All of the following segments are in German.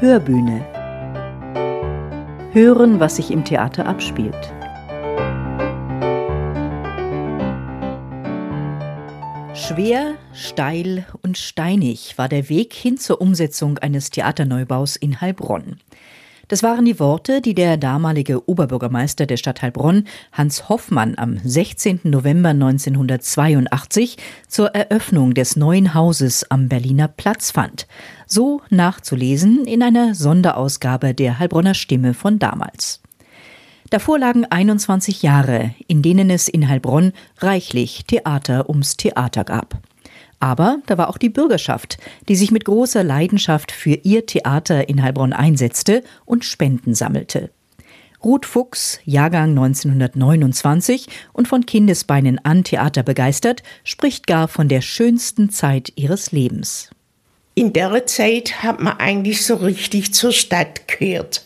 Hörbühne. Hören, was sich im Theater abspielt. Schwer, steil und steinig war der Weg hin zur Umsetzung eines Theaterneubaus in Heilbronn. Das waren die Worte, die der damalige Oberbürgermeister der Stadt Heilbronn, Hans Hoffmann, am 16. November 1982 zur Eröffnung des neuen Hauses am Berliner Platz fand. So nachzulesen in einer Sonderausgabe der Heilbronner Stimme von damals. Davor lagen 21 Jahre, in denen es in Heilbronn reichlich Theater ums Theater gab. Aber da war auch die Bürgerschaft, die sich mit großer Leidenschaft für ihr Theater in Heilbronn einsetzte und Spenden sammelte. Ruth Fuchs, Jahrgang 1929 und von Kindesbeinen an Theater begeistert, spricht gar von der schönsten Zeit ihres Lebens. In der Zeit hat man eigentlich so richtig zur Stadt gehört.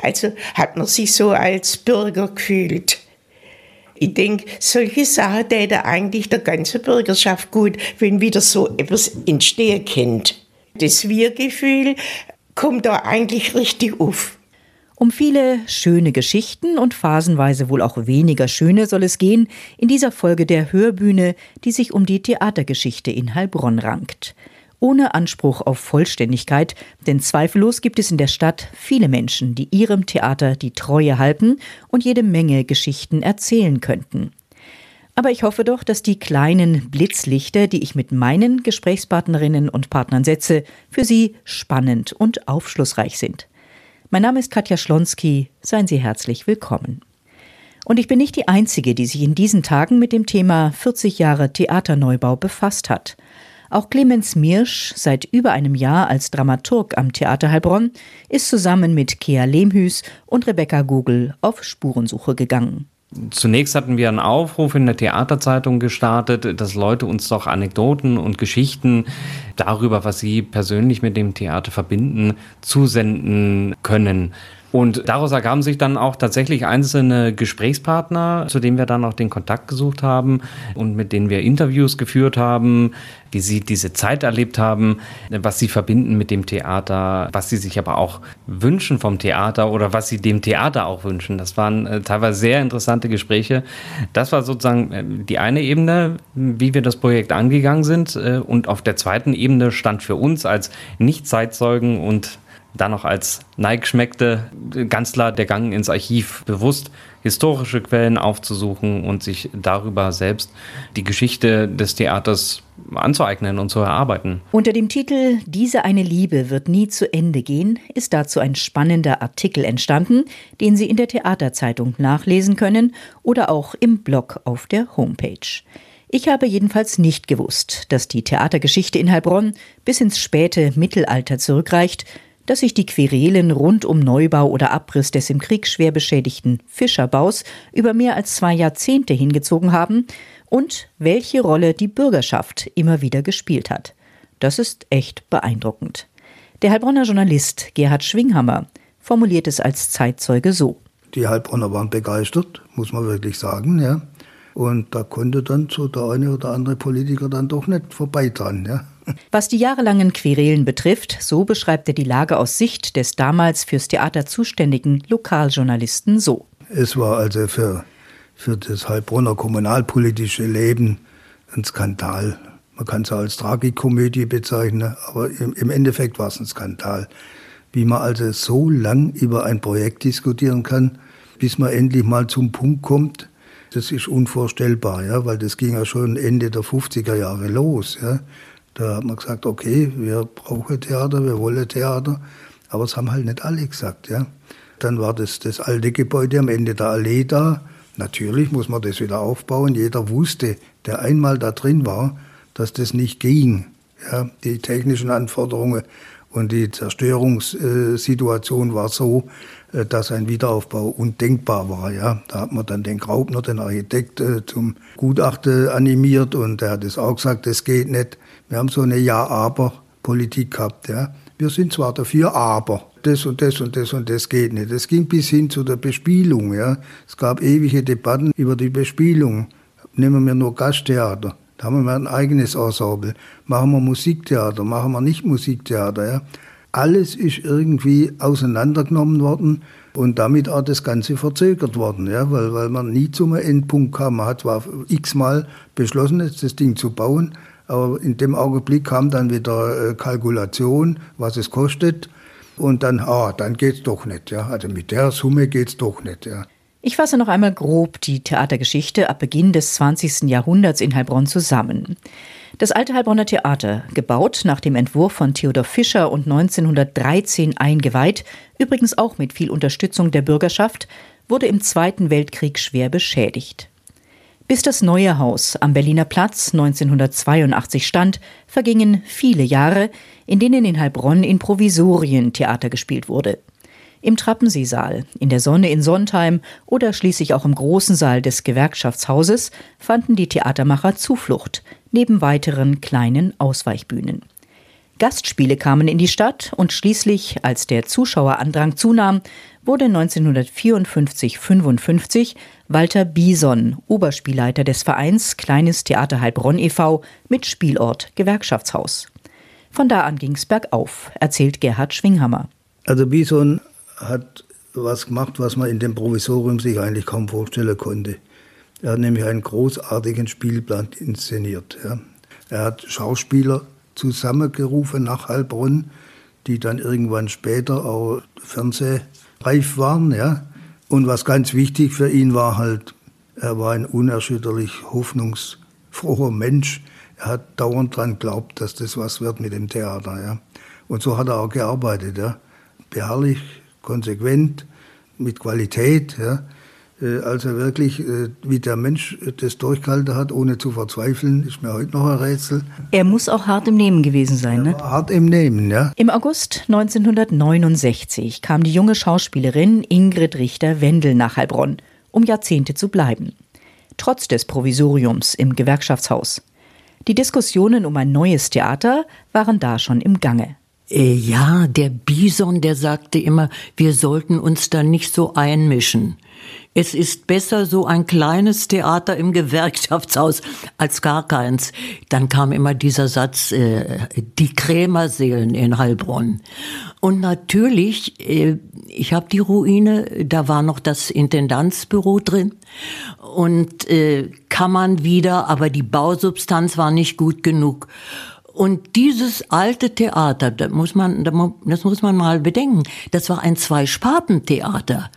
Also hat man sich so als Bürger gefühlt. Ich denke, solche Sachen täte eigentlich der ganzen Bürgerschaft gut, wenn wieder so etwas entstehen könnte. Das Wir-Gefühl kommt da eigentlich richtig auf. Um viele schöne Geschichten und phasenweise wohl auch weniger schöne soll es gehen in dieser Folge der Hörbühne, die sich um die Theatergeschichte in Heilbronn rankt ohne Anspruch auf Vollständigkeit, denn zweifellos gibt es in der Stadt viele Menschen, die ihrem Theater die Treue halten und jede Menge Geschichten erzählen könnten. Aber ich hoffe doch, dass die kleinen Blitzlichter, die ich mit meinen Gesprächspartnerinnen und Partnern setze, für Sie spannend und aufschlussreich sind. Mein Name ist Katja Schlonski, seien Sie herzlich willkommen. Und ich bin nicht die Einzige, die sich in diesen Tagen mit dem Thema 40 Jahre Theaterneubau befasst hat. Auch Clemens Mirsch, seit über einem Jahr als Dramaturg am Theater Heilbronn, ist zusammen mit Kea Lehmhüß und Rebecca Gugel auf Spurensuche gegangen. Zunächst hatten wir einen Aufruf in der Theaterzeitung gestartet, dass Leute uns doch Anekdoten und Geschichten darüber, was sie persönlich mit dem Theater verbinden, zusenden können. Und daraus ergaben sich dann auch tatsächlich einzelne Gesprächspartner, zu denen wir dann auch den Kontakt gesucht haben und mit denen wir Interviews geführt haben, wie sie diese Zeit erlebt haben, was sie verbinden mit dem Theater, was sie sich aber auch wünschen vom Theater oder was sie dem Theater auch wünschen. Das waren äh, teilweise sehr interessante Gespräche. Das war sozusagen äh, die eine Ebene, wie wir das Projekt angegangen sind. Äh, und auf der zweiten Ebene stand für uns als Nicht-Zeitzeugen und dann noch als Neigschmeckte ganz klar der Gang ins Archiv bewusst historische Quellen aufzusuchen und sich darüber selbst die Geschichte des Theaters anzueignen und zu erarbeiten. Unter dem Titel Diese eine Liebe wird nie zu Ende gehen ist dazu ein spannender Artikel entstanden, den Sie in der Theaterzeitung nachlesen können oder auch im Blog auf der Homepage. Ich habe jedenfalls nicht gewusst, dass die Theatergeschichte in Heilbronn bis ins späte Mittelalter zurückreicht, dass sich die Querelen rund um Neubau oder Abriss des im Krieg schwer beschädigten Fischerbaus über mehr als zwei Jahrzehnte hingezogen haben und welche Rolle die Bürgerschaft immer wieder gespielt hat. Das ist echt beeindruckend. Der Heilbronner Journalist Gerhard Schwinghammer formuliert es als Zeitzeuge so. Die Heilbronner waren begeistert, muss man wirklich sagen, ja. Und da konnte dann so der eine oder andere Politiker dann doch nicht vorbei dran, ja. Was die jahrelangen Querelen betrifft, so beschreibt er die Lage aus Sicht des damals fürs Theater zuständigen Lokaljournalisten so. Es war also für, für das Heilbronner kommunalpolitische Leben ein Skandal. Man kann es als Tragikomödie bezeichnen, aber im, im Endeffekt war es ein Skandal. Wie man also so lang über ein Projekt diskutieren kann, bis man endlich mal zum Punkt kommt, das ist unvorstellbar, ja, weil das ging ja schon Ende der 50er Jahre los. Ja. Da hat man gesagt, okay, wir brauchen Theater, wir wollen Theater. Aber es haben halt nicht alle gesagt. Ja. Dann war das, das alte Gebäude am Ende der Allee da. Natürlich muss man das wieder aufbauen. Jeder wusste, der einmal da drin war, dass das nicht ging. Ja, die technischen Anforderungen und die Zerstörungssituation war so, äh, dass ein Wiederaufbau undenkbar war. Ja. Da hat man dann den Graubner, den Architekt, äh, zum Gutachten animiert und der hat es auch gesagt, das geht nicht. Wir haben so eine Ja-Aber-Politik gehabt. Ja. Wir sind zwar dafür, aber das und das und das und das geht nicht. Es ging bis hin zu der Bespielung. Ja. Es gab ewige Debatten über die Bespielung. Nehmen wir nur Gasttheater. Da haben wir ein eigenes Ensemble. Machen wir Musiktheater, machen wir nicht Musiktheater. Ja. alles ist irgendwie auseinandergenommen worden und damit auch das Ganze verzögert worden, ja, weil, weil man nie zum Endpunkt kam. Man hat zwar x-mal beschlossen, das Ding zu bauen, aber in dem Augenblick kam dann wieder äh, Kalkulation, was es kostet. Und dann, ah, dann geht's doch nicht, ja. Also mit der Summe geht's doch nicht, ja. Ich fasse noch einmal grob die Theatergeschichte ab Beginn des 20. Jahrhunderts in Heilbronn zusammen. Das alte Heilbronner Theater, gebaut nach dem Entwurf von Theodor Fischer und 1913 eingeweiht, übrigens auch mit viel Unterstützung der Bürgerschaft, wurde im Zweiten Weltkrieg schwer beschädigt. Bis das neue Haus am Berliner Platz 1982 stand, vergingen viele Jahre, in denen in Heilbronn in Provisorien Theater gespielt wurde. Im Trappenseesaal, in der Sonne in Sontheim oder schließlich auch im großen Saal des Gewerkschaftshauses fanden die Theatermacher Zuflucht, neben weiteren kleinen Ausweichbühnen. Gastspiele kamen in die Stadt und schließlich, als der Zuschauerandrang zunahm, wurde 1954-55 Walter Bison Oberspielleiter des Vereins Kleines Theater Heilbronn e.V. mit Spielort Gewerkschaftshaus. Von da an ging's bergauf, erzählt Gerhard Schwinghammer. Also Bison hat was gemacht, was man in dem Provisorium sich eigentlich kaum vorstellen konnte. Er hat nämlich einen großartigen Spielplan inszeniert. Ja. Er hat Schauspieler zusammengerufen nach Heilbronn, die dann irgendwann später auch fernsehreif waren. Ja. Und was ganz wichtig für ihn war halt, er war ein unerschütterlich hoffnungsfroher Mensch. Er hat dauernd daran geglaubt, dass das was wird mit dem Theater. Ja. Und so hat er auch gearbeitet. Ja. Beharrlich, konsequent, mit Qualität. Ja. Äh, also wirklich, äh, wie der Mensch das durchgehalten hat, ohne zu verzweifeln, ist mir heute noch ein Rätsel. Er muss auch hart im Nehmen gewesen sein, ne? hart im Nehmen, ja. Im August 1969 kam die junge Schauspielerin Ingrid Richter-Wendel nach Heilbronn, um Jahrzehnte zu bleiben. Trotz des Provisoriums im Gewerkschaftshaus. Die Diskussionen um ein neues Theater waren da schon im Gange. Äh, ja, der Bison, der sagte immer, wir sollten uns da nicht so einmischen. Es ist besser so ein kleines Theater im Gewerkschaftshaus als gar keins. Dann kam immer dieser Satz, äh, die Krämerseelen in Heilbronn. Und natürlich, äh, ich habe die Ruine, da war noch das Intendanzbüro drin und äh, kann man wieder, aber die Bausubstanz war nicht gut genug. Und dieses alte Theater, da muss man, das muss man mal bedenken, das war ein Zwei-Sparten-Theater.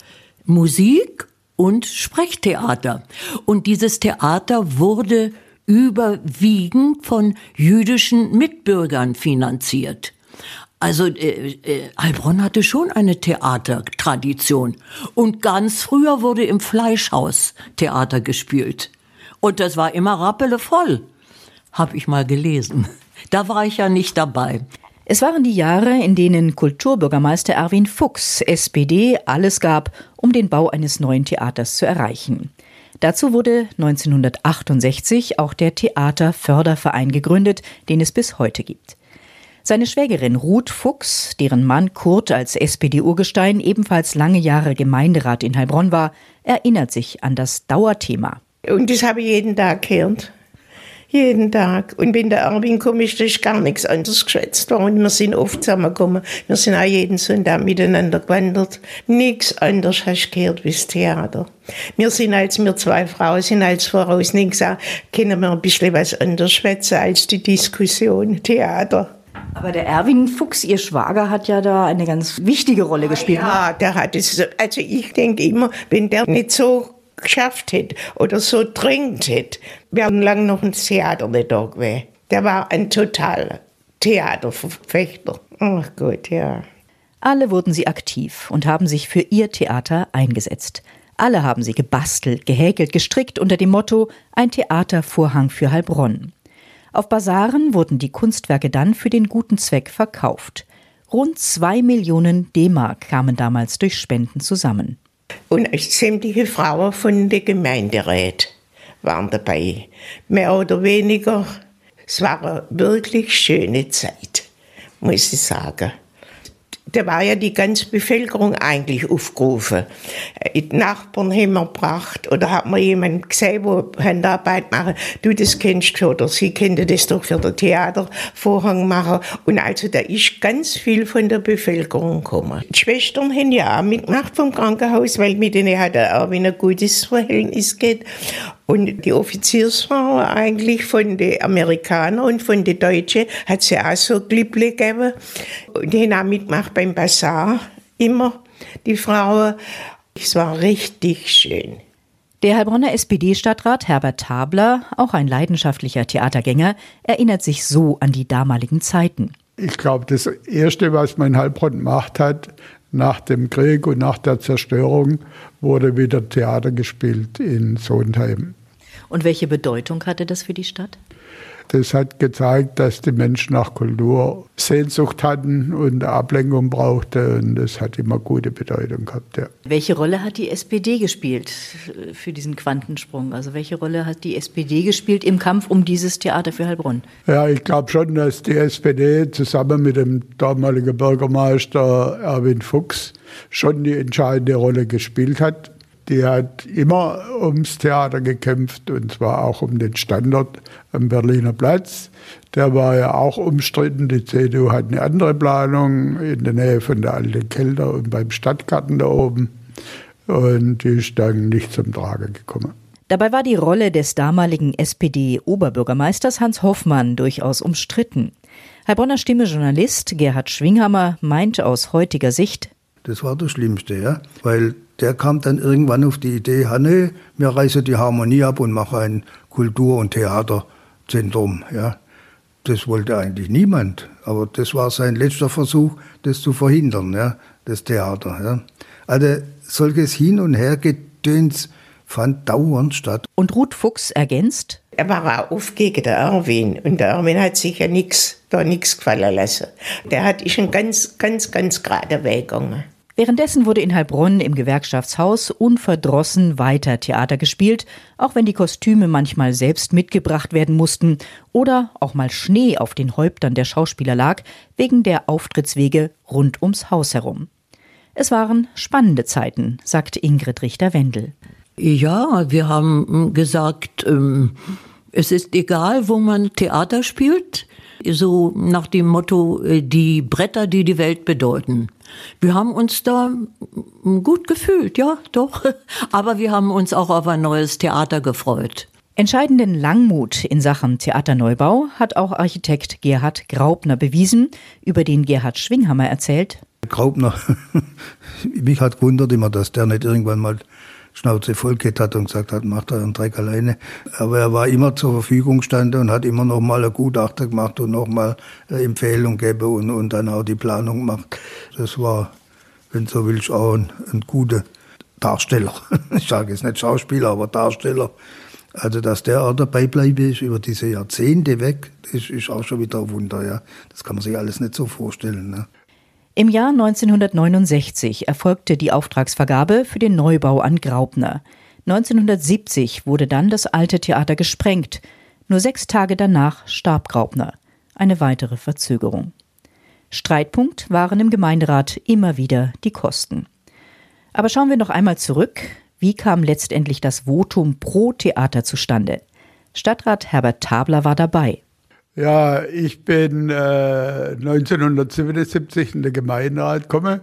Musik und Sprechtheater. Und dieses Theater wurde überwiegend von jüdischen Mitbürgern finanziert. Also äh, äh, Heilbronn hatte schon eine Theatertradition. Und ganz früher wurde im Fleischhaus Theater gespielt. Und das war immer rappelevoll, habe ich mal gelesen. Da war ich ja nicht dabei. Es waren die Jahre, in denen Kulturbürgermeister Erwin Fuchs, SPD, alles gab, um den Bau eines neuen Theaters zu erreichen. Dazu wurde 1968 auch der Theaterförderverein gegründet, den es bis heute gibt. Seine Schwägerin Ruth Fuchs, deren Mann Kurt als SPD-Urgestein ebenfalls lange Jahre Gemeinderat in Heilbronn war, erinnert sich an das Dauerthema. Und das habe ich jeden Tag gehört. Jeden Tag. Und wenn der Erwin kam, ist das gar nichts anderes geschätzt worden. Wir sind oft zusammengekommen. Wir sind auch jeden Sonntag miteinander gewandert. Nichts anderes hast du gehört wie das Theater. Wir sind als wir zwei Frauen sind als voraus nicht gesagt, können wir ein bisschen was anderes schwätzen als die Diskussion Theater. Aber der Erwin Fuchs, Ihr Schwager, hat ja da eine ganz wichtige Rolle gespielt. Ne? Ja, der hat es. Also ich denke immer, wenn der nicht so geschafft hätte oder so dringend hätte, wäre lang noch ein Theater nicht da gewesen. Der war ein totaler Theaterverfechter. Ach Gott, ja. Alle wurden sie aktiv und haben sich für ihr Theater eingesetzt. Alle haben sie gebastelt, gehäkelt, gestrickt unter dem Motto Ein Theatervorhang für Heilbronn. Auf Basaren wurden die Kunstwerke dann für den guten Zweck verkauft. Rund zwei Millionen D-Mark kamen damals durch Spenden zusammen. Und sämtliche Frauen von der Gemeinderat waren dabei. Mehr oder weniger. Es war eine wirklich schöne Zeit, muss ich sagen. Da war ja die ganze Bevölkerung eigentlich aufgerufen. Äh, die Nachbarn haben wir gebracht oder hat man jemanden gesehen, der Handarbeit machen, du das kennst oder sie kennt das doch für den Theatervorhang machen. Und also da ist ganz viel von der Bevölkerung gekommen. Die Schwestern haben ja auch mitgemacht vom Krankenhaus, weil mit denen hat er auch ein gutes Verhältnis geht. Und die Offiziersfrau eigentlich von den Amerikanern und von den Deutschen hat sie auch so Glipple gegeben. Und die haben auch mitgemacht beim Bazar immer, die Frauen. Es war richtig schön. Der Heilbronner SPD-Stadtrat Herbert Tabler, auch ein leidenschaftlicher Theatergänger, erinnert sich so an die damaligen Zeiten. Ich glaube, das Erste, was man in Heilbronn gemacht hat, nach dem Krieg und nach der Zerstörung, wurde wieder Theater gespielt in Sondheim. Und welche Bedeutung hatte das für die Stadt? Das hat gezeigt, dass die Menschen nach Kultur Sehnsucht hatten und Ablenkung brauchten. Und das hat immer gute Bedeutung gehabt. Ja. Welche Rolle hat die SPD gespielt für diesen Quantensprung? Also welche Rolle hat die SPD gespielt im Kampf um dieses Theater für Heilbronn? Ja, ich glaube schon, dass die SPD zusammen mit dem damaligen Bürgermeister Erwin Fuchs schon die entscheidende Rolle gespielt hat die hat immer ums Theater gekämpft und zwar auch um den Standort am Berliner Platz. Der war ja auch umstritten. Die CDU hat eine andere Planung in der Nähe von der alten Kelder und beim Stadtgarten da oben. Und die ist dann nicht zum Tragen gekommen. Dabei war die Rolle des damaligen SPD-Oberbürgermeisters Hans Hoffmann durchaus umstritten. Heilbronner Stimme-Journalist Gerhard Schwinghammer meint aus heutiger Sicht, das war das Schlimmste, ja, weil der kam dann irgendwann auf die Idee, Hanne, wir reißen die Harmonie ab und machen ein Kultur- und Theaterzentrum. Ja. Das wollte eigentlich niemand, aber das war sein letzter Versuch, das zu verhindern, ja, das Theater. Ja. Also solches Hin- und Hergetöns fand dauernd statt. Und Ruth Fuchs ergänzt, er war auch oft gegen den Erwin und der Erwin hat sich ja nichts, da nichts gefallen lassen. Der hat ich einen ganz, ganz, ganz gerade Weg gegangen. Währenddessen wurde in Heilbronn im Gewerkschaftshaus unverdrossen weiter Theater gespielt, auch wenn die Kostüme manchmal selbst mitgebracht werden mussten oder auch mal Schnee auf den Häuptern der Schauspieler lag, wegen der Auftrittswege rund ums Haus herum. Es waren spannende Zeiten, sagt Ingrid Richter-Wendel. Ja, wir haben gesagt, ähm, es ist egal, wo man Theater spielt so nach dem Motto, äh, die Bretter, die die Welt bedeuten. Wir haben uns da gut gefühlt, ja, doch. Aber wir haben uns auch auf ein neues Theater gefreut. Entscheidenden Langmut in Sachen Theaterneubau hat auch Architekt Gerhard Graubner bewiesen, über den Gerhard Schwinghammer erzählt. Graubner, mich hat gewundert immer, dass der nicht irgendwann mal Schnauze voll gehabt hat und gesagt hat, macht euren Dreck alleine. Aber er war immer zur Verfügung stande und hat immer noch mal ein Gutachter gemacht und noch mal eine Empfehlung gegeben und, und dann auch die Planung gemacht. Das war, wenn du so willst, auch ein, ein guter Darsteller. Ich sage jetzt nicht Schauspieler, aber Darsteller. Also, dass der auch dabei bleibe ist über diese Jahrzehnte weg, das ist auch schon wieder ein Wunder, ja. Das kann man sich alles nicht so vorstellen. Ne? Im Jahr 1969 erfolgte die Auftragsvergabe für den Neubau an Graubner. 1970 wurde dann das alte Theater gesprengt. Nur sechs Tage danach starb Graubner. Eine weitere Verzögerung. Streitpunkt waren im Gemeinderat immer wieder die Kosten. Aber schauen wir noch einmal zurück. Wie kam letztendlich das Votum pro Theater zustande? Stadtrat Herbert Tabler war dabei. Ja, ich bin äh, 1977 in den Gemeinderat gekommen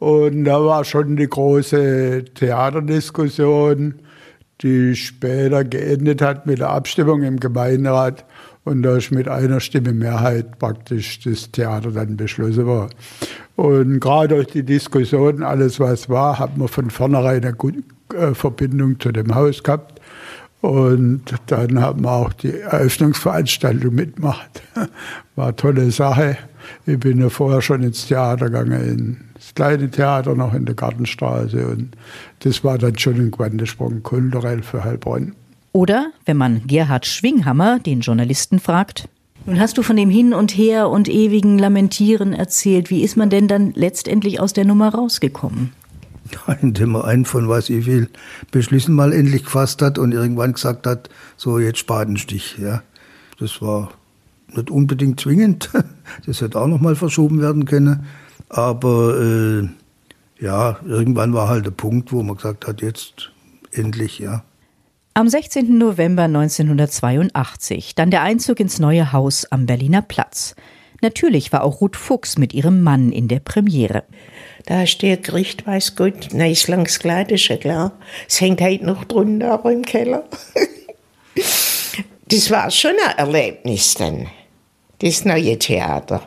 und da war schon die große Theaterdiskussion, die später geendet hat mit der Abstimmung im Gemeinderat und da ist mit einer Stimme Mehrheit praktisch das Theater dann beschlossen war. Und gerade durch die Diskussion, alles was war, hat man von vornherein eine gute äh, Verbindung zu dem Haus gehabt. Und dann haben wir auch die Eröffnungsveranstaltung mitgemacht. War eine tolle Sache. Ich bin ja vorher schon ins Theater gegangen, ins kleine Theater noch in der Gartenstraße. Und das war dann schon ein Quantensprung kulturell für Heilbronn. Oder wenn man Gerhard Schwinghammer, den Journalisten, fragt. Nun hast du von dem Hin und Her und ewigen Lamentieren erzählt. Wie ist man denn dann letztendlich aus der Nummer rausgekommen? Indem er einen von was ich will Beschlüssen mal endlich gefasst hat und irgendwann gesagt hat, so jetzt Spatenstich. Ja. Das war nicht unbedingt zwingend. Das hätte auch noch mal verschoben werden können. Aber äh, ja, irgendwann war halt der Punkt, wo man gesagt hat, jetzt endlich, ja. Am 16. November 1982 dann der Einzug ins neue Haus am Berliner Platz. Natürlich war auch Ruth Fuchs mit ihrem Mann in der Premiere. Da steht Gericht, weiß Gott, na, ist langs Kleid, ist ja klar. Es hängt halt noch drunter, aber im Keller. das war schon ein Erlebnis dann, das neue Theater.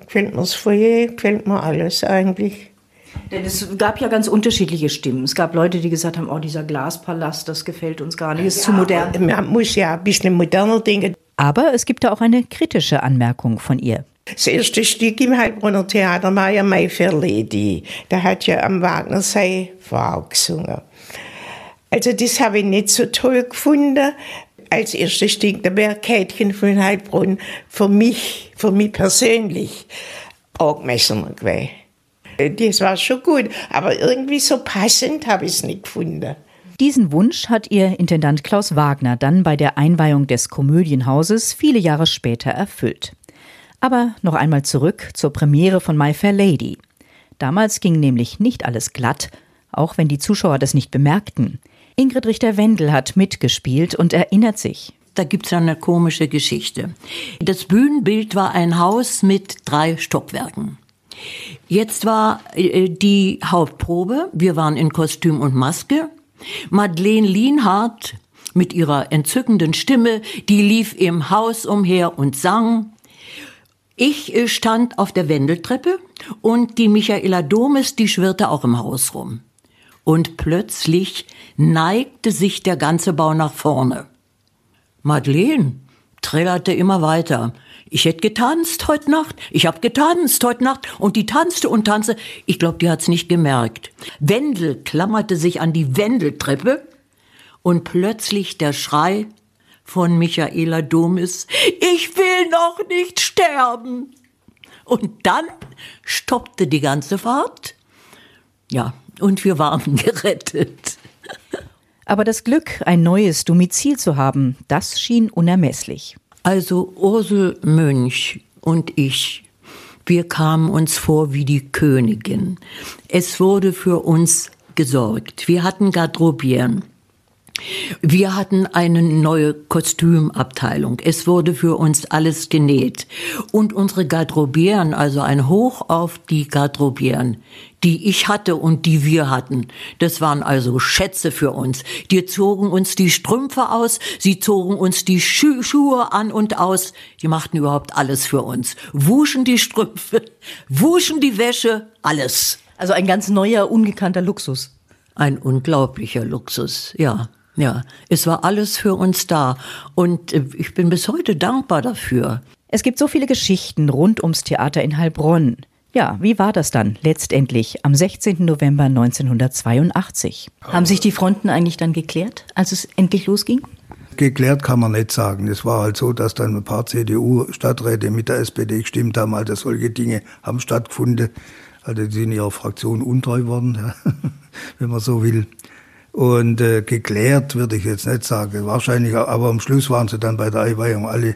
Gefällt mir das Foyer, gefällt mir alles eigentlich. Denn es gab ja ganz unterschiedliche Stimmen. Es gab Leute, die gesagt haben, oh, dieser Glaspalast, das gefällt uns gar nicht, ist ja, zu modern. Man muss ja ein bisschen moderner denken. Aber es gibt da auch eine kritische Anmerkung von ihr. Das erste Stück im Heilbronner Theater war ja My Fair Lady. Da hat ja am Wagner seine Frau gesungen. Also das habe ich nicht so toll gefunden. Als erstes Stück, da wäre Kätchen von Heilbronn für mich, für mich persönlich, angemessener gewesen. Das war schon gut, aber irgendwie so passend habe ich es nicht gefunden. Diesen Wunsch hat ihr Intendant Klaus Wagner dann bei der Einweihung des Komödienhauses viele Jahre später erfüllt. Aber noch einmal zurück zur Premiere von My Fair Lady. Damals ging nämlich nicht alles glatt, auch wenn die Zuschauer das nicht bemerkten. Ingrid Richter-Wendel hat mitgespielt und erinnert sich. Da gibt's eine komische Geschichte. Das Bühnenbild war ein Haus mit drei Stockwerken. Jetzt war äh, die Hauptprobe. Wir waren in Kostüm und Maske. Madeleine Lienhardt mit ihrer entzückenden Stimme, die lief im Haus umher und sang. Ich äh, stand auf der Wendeltreppe und die Michaela Domes, die schwirrte auch im Haus rum. Und plötzlich neigte sich der ganze Bau nach vorne. Madeleine trällerte immer weiter. Ich hätte getanzt heute Nacht, ich hab getanzt heute Nacht und die tanzte und tanzte. Ich glaube, die hat's nicht gemerkt. Wendel klammerte sich an die Wendeltreppe und plötzlich der Schrei von Michaela Domis, ich will noch nicht sterben. Und dann stoppte die ganze Fahrt. Ja, und wir waren gerettet. Aber das Glück, ein neues Domizil zu haben, das schien unermesslich. Also Ursel Mönch und ich, wir kamen uns vor wie die Königin. Es wurde für uns gesorgt. Wir hatten Garderobieren. Wir hatten eine neue Kostümabteilung. Es wurde für uns alles genäht. Und unsere Garderobieren, also ein Hoch auf die Garderobieren, die ich hatte und die wir hatten, das waren also Schätze für uns. Die zogen uns die Strümpfe aus, sie zogen uns die Schu Schuhe an und aus. Die machten überhaupt alles für uns. Wuschen die Strümpfe, wuschen die Wäsche, alles. Also ein ganz neuer, ungekannter Luxus. Ein unglaublicher Luxus, ja. Ja, es war alles für uns da und äh, ich bin bis heute dankbar dafür. Es gibt so viele Geschichten rund ums Theater in Heilbronn. Ja, wie war das dann letztendlich am 16. November 1982? Haben sich die Fronten eigentlich dann geklärt, als es endlich losging? Geklärt kann man nicht sagen. Es war halt so, dass dann ein paar CDU-Stadträte mit der SPD gestimmt haben, also solche Dinge haben stattgefunden. Also die sind ihrer Fraktion untreu worden, wenn man so will. Und äh, geklärt würde ich jetzt nicht sagen. Wahrscheinlich, aber am Schluss waren sie dann bei der Einweihung alle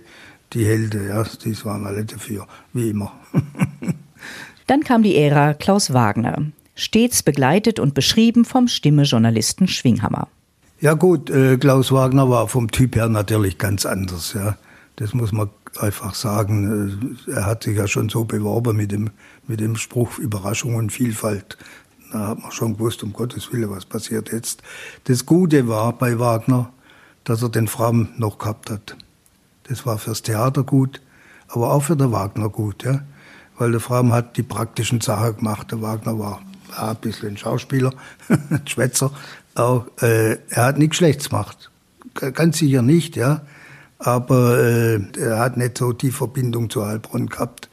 die Helden. Ja, die waren alle dafür, wie immer. dann kam die Ära Klaus Wagner. Stets begleitet und beschrieben vom Stimme-Journalisten Schwinghammer. Ja gut, äh, Klaus Wagner war vom Typ her natürlich ganz anders. Ja. Das muss man einfach sagen. Äh, er hat sich ja schon so beworben mit dem, mit dem Spruch Überraschung und Vielfalt. Da hat man schon gewusst, um Gottes Willen, was passiert jetzt. Das Gute war bei Wagner, dass er den Fram noch gehabt hat. Das war fürs Theater gut, aber auch für den Wagner gut, ja. Weil der Fram hat die praktischen Sachen gemacht. Der Wagner war ja, ein bisschen ein Schauspieler, ein Schwätzer. Auch, äh, er hat nichts Schlechtes gemacht. Ganz sicher nicht, ja. Aber äh, er hat nicht so die Verbindung zu Heilbronn gehabt.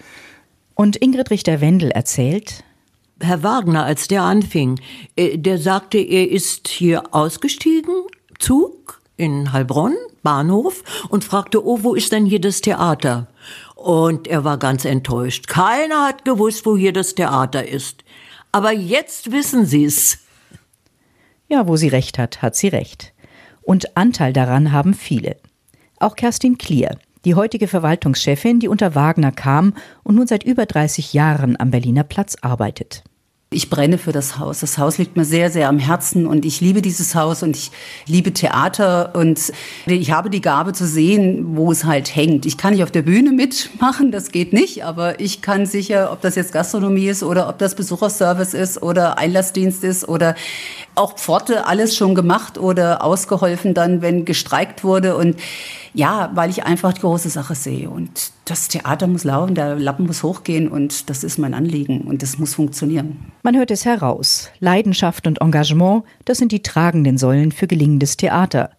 Und Ingrid Richter-Wendel erzählt, Herr Wagner, als der anfing, äh, der sagte, er ist hier ausgestiegen, Zug in Heilbronn, Bahnhof, und fragte, oh, wo ist denn hier das Theater? Und er war ganz enttäuscht. Keiner hat gewusst, wo hier das Theater ist. Aber jetzt wissen Sie's. Ja, wo sie recht hat, hat sie recht. Und Anteil daran haben viele. Auch Kerstin Klier, Die heutige Verwaltungschefin, die unter Wagner kam und nun seit über 30 Jahren am Berliner Platz arbeitet. Ich brenne für das Haus. Das Haus liegt mir sehr, sehr am Herzen und ich liebe dieses Haus und ich liebe Theater und ich habe die Gabe zu sehen, wo es halt hängt. Ich kann nicht auf der Bühne mitmachen, das geht nicht, aber ich kann sicher, ob das jetzt Gastronomie ist oder ob das Besucherservice ist oder Einlassdienst ist oder auch Pforte, alles schon gemacht oder ausgeholfen dann, wenn gestreikt wurde und ja, weil ich einfach die große Sache sehe. Und das Theater muss laufen, der Lappen muss hochgehen und das ist mein Anliegen und das muss funktionieren. Man hört es heraus. Leidenschaft und Engagement, das sind die tragenden Säulen für gelingendes Theater.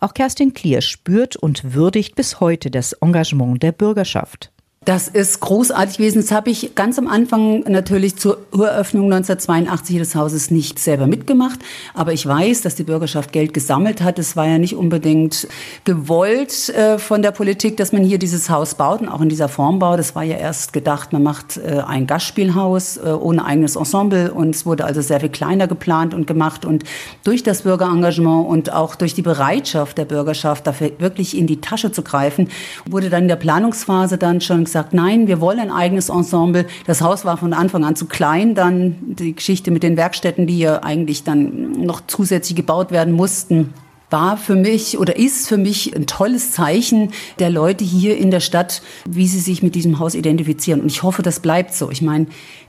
Auch Kerstin Klier spürt und würdigt bis heute das Engagement der Bürgerschaft. Das ist großartig gewesen. Das habe ich ganz am Anfang natürlich zur Uröffnung 1982 des Hauses nicht selber mitgemacht. Aber ich weiß, dass die Bürgerschaft Geld gesammelt hat. Es war ja nicht unbedingt gewollt äh, von der Politik, dass man hier dieses Haus baut und auch in dieser Form baut. Das war ja erst gedacht, man macht äh, ein Gastspielhaus äh, ohne eigenes Ensemble. Und es wurde also sehr viel kleiner geplant und gemacht. Und durch das Bürgerengagement und auch durch die Bereitschaft der Bürgerschaft, dafür wirklich in die Tasche zu greifen, wurde dann in der Planungsphase dann schon gesagt, nein, wir wollen ein eigenes Ensemble. Das Haus war von Anfang an zu klein. Dann die Geschichte mit den Werkstätten, die ja eigentlich dann noch zusätzlich gebaut werden mussten war für mich oder ist für mich ein tolles Zeichen der Leute hier in der Stadt, wie sie sich mit diesem Haus identifizieren. Und ich hoffe, das bleibt so. Ich meine,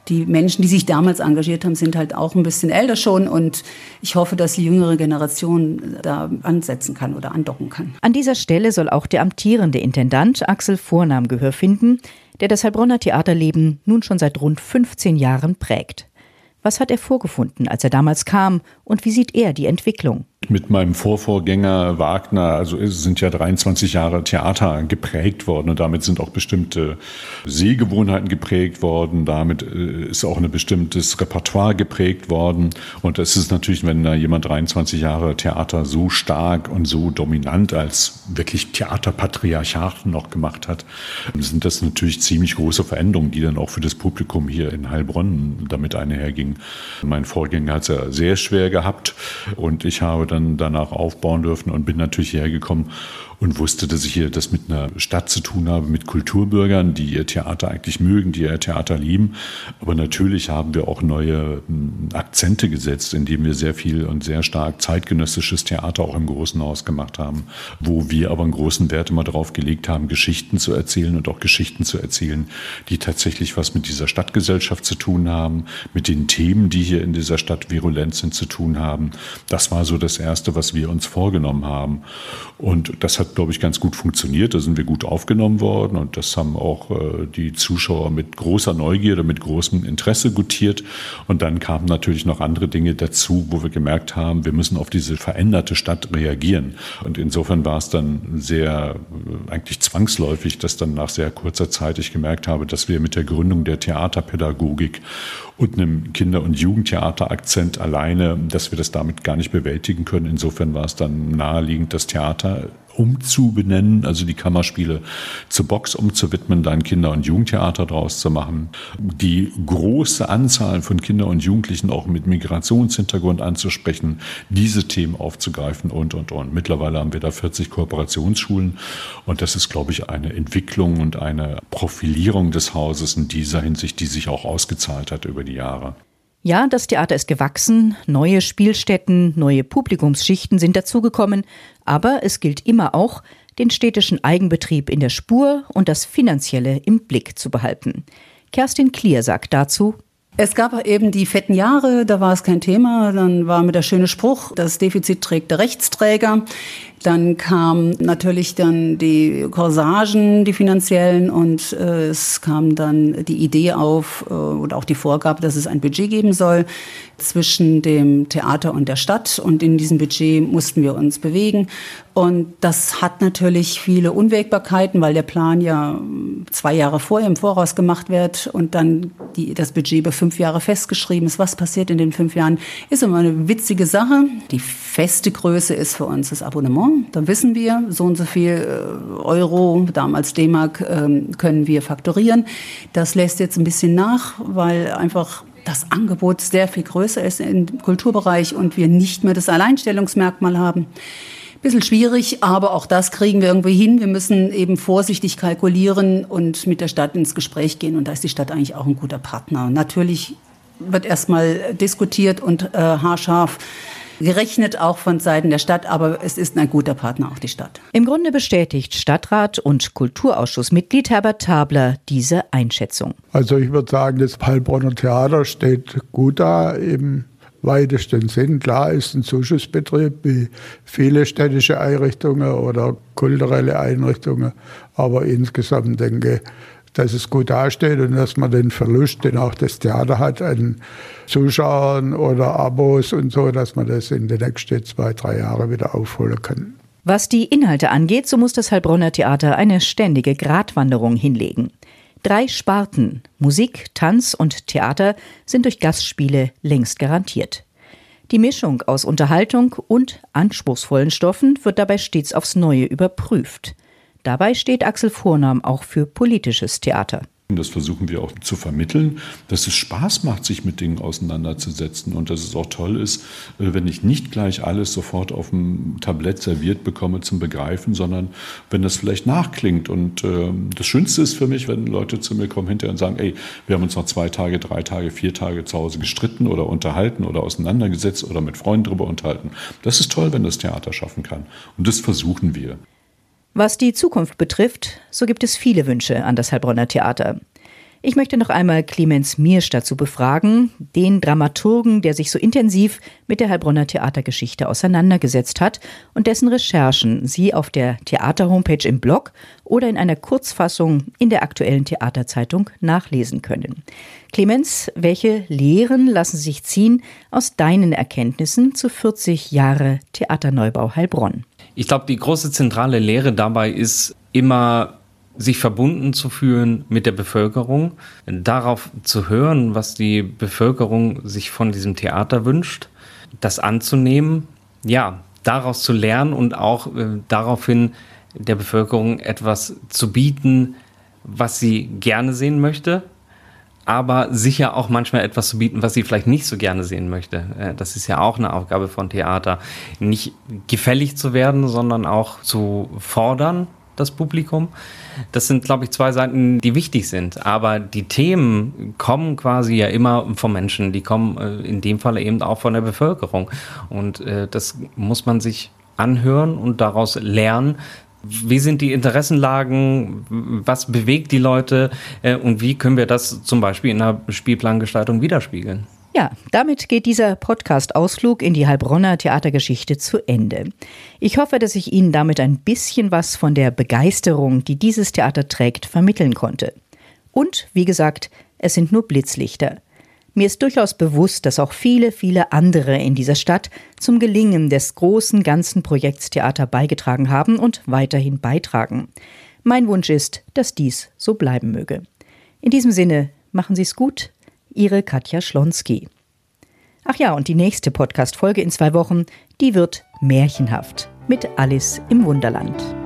die Menschen, die sich damals engagiert haben, sind halt auch ein bisschen älter schon und ich hoffe, dass die jüngere Generation da ansetzen kann oder andocken kann. An dieser Stelle soll auch der amtierende Intendant Axel Vornam Gehör finden, der das Heilbronner Theaterleben nun schon seit rund 15 Jahren prägt. Was hat er vorgefunden, als er damals kam, und wie sieht er die Entwicklung? Mit meinem Vorvorgänger Wagner, also es sind ja 23 Jahre Theater geprägt worden und damit sind auch bestimmte Sehgewohnheiten geprägt worden, damit äh, ist auch ein bestimmtes Repertoire geprägt worden und das ist natürlich, wenn da jemand 23 Jahre Theater so stark und so dominant als wirklich Theaterpatriarchat noch gemacht hat, sind das natürlich ziemlich große Veränderungen, die dann auch für das Publikum hier in Heilbronn damit einhergingen. Mein Vorgänger hat es ja sehr schwer gehabt und ich habe dann danach aufbauen dürfen und bin natürlich hergekommen und wusste, dass ich hier das mit einer Stadt zu tun habe, mit Kulturbürgern, die ihr Theater eigentlich mögen, die ihr Theater lieben. Aber natürlich haben wir auch neue hm, Akzente gesetzt, indem wir sehr viel und sehr stark zeitgenössisches Theater auch im Großen Haus gemacht haben, wo wir aber einen großen Wert immer darauf gelegt haben, Geschichten zu erzählen und auch Geschichten zu erzählen, die tatsächlich was mit dieser Stadtgesellschaft zu tun haben, mit den Themen, die hier in dieser Stadt virulent sind, zu tun haben. Das war so das Erste, was wir uns vorgenommen haben. Und das hat glaube ich, ganz gut funktioniert. Da sind wir gut aufgenommen worden und das haben auch äh, die Zuschauer mit großer Neugierde, mit großem Interesse gutiert. Und dann kamen natürlich noch andere Dinge dazu, wo wir gemerkt haben, wir müssen auf diese veränderte Stadt reagieren. Und insofern war es dann sehr äh, eigentlich zwangsläufig, dass dann nach sehr kurzer Zeit ich gemerkt habe, dass wir mit der Gründung der Theaterpädagogik und einem Kinder- und Jugendtheaterakzent alleine, dass wir das damit gar nicht bewältigen können. Insofern war es dann naheliegend, das Theater umzubenennen, also die Kammerspiele zur Box umzuwidmen, dann Kinder- und Jugendtheater draus zu machen, die große Anzahl von Kindern und Jugendlichen auch mit Migrationshintergrund anzusprechen, diese Themen aufzugreifen und, und, und. Mittlerweile haben wir da 40 Kooperationsschulen und das ist, glaube ich, eine Entwicklung und eine Profilierung des Hauses in dieser Hinsicht, die sich auch ausgezahlt hat über die Jahre. Ja, das Theater ist gewachsen, neue Spielstätten, neue Publikumsschichten sind dazugekommen, aber es gilt immer auch, den städtischen Eigenbetrieb in der Spur und das Finanzielle im Blick zu behalten. Kerstin Klier sagt dazu, es gab eben die fetten Jahre, da war es kein Thema. Dann war mir der schöne Spruch, das Defizit trägt der Rechtsträger. Dann kam natürlich dann die Corsagen, die finanziellen, und äh, es kam dann die Idee auf äh, oder auch die Vorgabe, dass es ein Budget geben soll zwischen dem Theater und der Stadt. Und in diesem Budget mussten wir uns bewegen. Und das hat natürlich viele Unwägbarkeiten, weil der Plan ja zwei Jahre vorher im Voraus gemacht wird und dann die, das Budget über fünf Jahre festgeschrieben ist. Was passiert in den fünf Jahren, ist immer eine witzige Sache. Die feste Größe ist für uns das Abonnement. Dann wissen wir, so und so viel äh, Euro, damals D-Mark, ähm, können wir faktorieren. Das lässt jetzt ein bisschen nach, weil einfach das Angebot sehr viel größer ist im Kulturbereich und wir nicht mehr das Alleinstellungsmerkmal haben. Bisschen schwierig, aber auch das kriegen wir irgendwie hin. Wir müssen eben vorsichtig kalkulieren und mit der Stadt ins Gespräch gehen. Und da ist die Stadt eigentlich auch ein guter Partner. natürlich wird erstmal diskutiert und äh, haarscharf gerechnet, auch von Seiten der Stadt, aber es ist ein guter Partner, auch die Stadt. Im Grunde bestätigt Stadtrat und Kulturausschussmitglied Herbert Tabler diese Einschätzung. Also ich würde sagen, das Heilbronner Theater steht gut da im weitesten Sinn. Klar ist ein Zuschussbetrieb wie viele städtische Einrichtungen oder kulturelle Einrichtungen, aber insgesamt denke ich, dass es gut dasteht und dass man den Verlust, den auch das Theater hat, an Zuschauern oder Abos und so, dass man das in den nächsten zwei, drei Jahren wieder aufholen kann. Was die Inhalte angeht, so muss das Heilbronner Theater eine ständige Gratwanderung hinlegen. Drei Sparten Musik, Tanz und Theater sind durch Gastspiele längst garantiert. Die Mischung aus Unterhaltung und anspruchsvollen Stoffen wird dabei stets aufs Neue überprüft. Dabei steht Axel Vornam auch für politisches Theater. Das versuchen wir auch zu vermitteln, dass es Spaß macht, sich mit Dingen auseinanderzusetzen und dass es auch toll ist, äh, wenn ich nicht gleich alles sofort auf dem Tablett serviert bekomme zum Begreifen, sondern wenn das vielleicht nachklingt. Und äh, das Schönste ist für mich, wenn Leute zu mir kommen hinterher und sagen, ey, wir haben uns noch zwei Tage, drei Tage, vier Tage zu Hause gestritten oder unterhalten oder auseinandergesetzt oder mit Freunden darüber unterhalten. Das ist toll, wenn das Theater schaffen kann. Und das versuchen wir. Was die Zukunft betrifft, so gibt es viele Wünsche an das Heilbronner Theater. Ich möchte noch einmal Clemens Miersch dazu befragen, den Dramaturgen, der sich so intensiv mit der Heilbronner Theatergeschichte auseinandergesetzt hat und dessen Recherchen Sie auf der Theaterhomepage im Blog oder in einer Kurzfassung in der aktuellen Theaterzeitung nachlesen können. Clemens, welche Lehren lassen sich ziehen aus deinen Erkenntnissen zu 40 Jahre Theaterneubau Heilbronn? Ich glaube, die große zentrale Lehre dabei ist immer sich verbunden zu fühlen mit der Bevölkerung, darauf zu hören, was die Bevölkerung sich von diesem Theater wünscht, das anzunehmen, ja, daraus zu lernen und auch äh, daraufhin der Bevölkerung etwas zu bieten, was sie gerne sehen möchte, aber sicher auch manchmal etwas zu bieten, was sie vielleicht nicht so gerne sehen möchte. Äh, das ist ja auch eine Aufgabe von Theater, nicht gefällig zu werden, sondern auch zu fordern, das Publikum. Das sind, glaube ich, zwei Seiten, die wichtig sind. Aber die Themen kommen quasi ja immer vom Menschen. Die kommen äh, in dem Fall eben auch von der Bevölkerung. Und äh, das muss man sich anhören und daraus lernen, wie sind die Interessenlagen? Was bewegt die Leute? Äh, und wie können wir das zum Beispiel in der Spielplangestaltung widerspiegeln? Ja, damit geht dieser Podcast-Ausflug in die Heilbronner Theatergeschichte zu Ende. Ich hoffe, dass ich Ihnen damit ein bisschen was von der Begeisterung, die dieses Theater trägt, vermitteln konnte. Und, wie gesagt, es sind nur Blitzlichter. Mir ist durchaus bewusst, dass auch viele, viele andere in dieser Stadt zum Gelingen des großen ganzen Projekts Theater beigetragen haben und weiterhin beitragen. Mein Wunsch ist, dass dies so bleiben möge. In diesem Sinne, machen Sie es gut. Ihre Katja Schlonski. Ach ja, und die nächste Podcast-Folge in zwei Wochen, die wird märchenhaft mit Alice im Wunderland.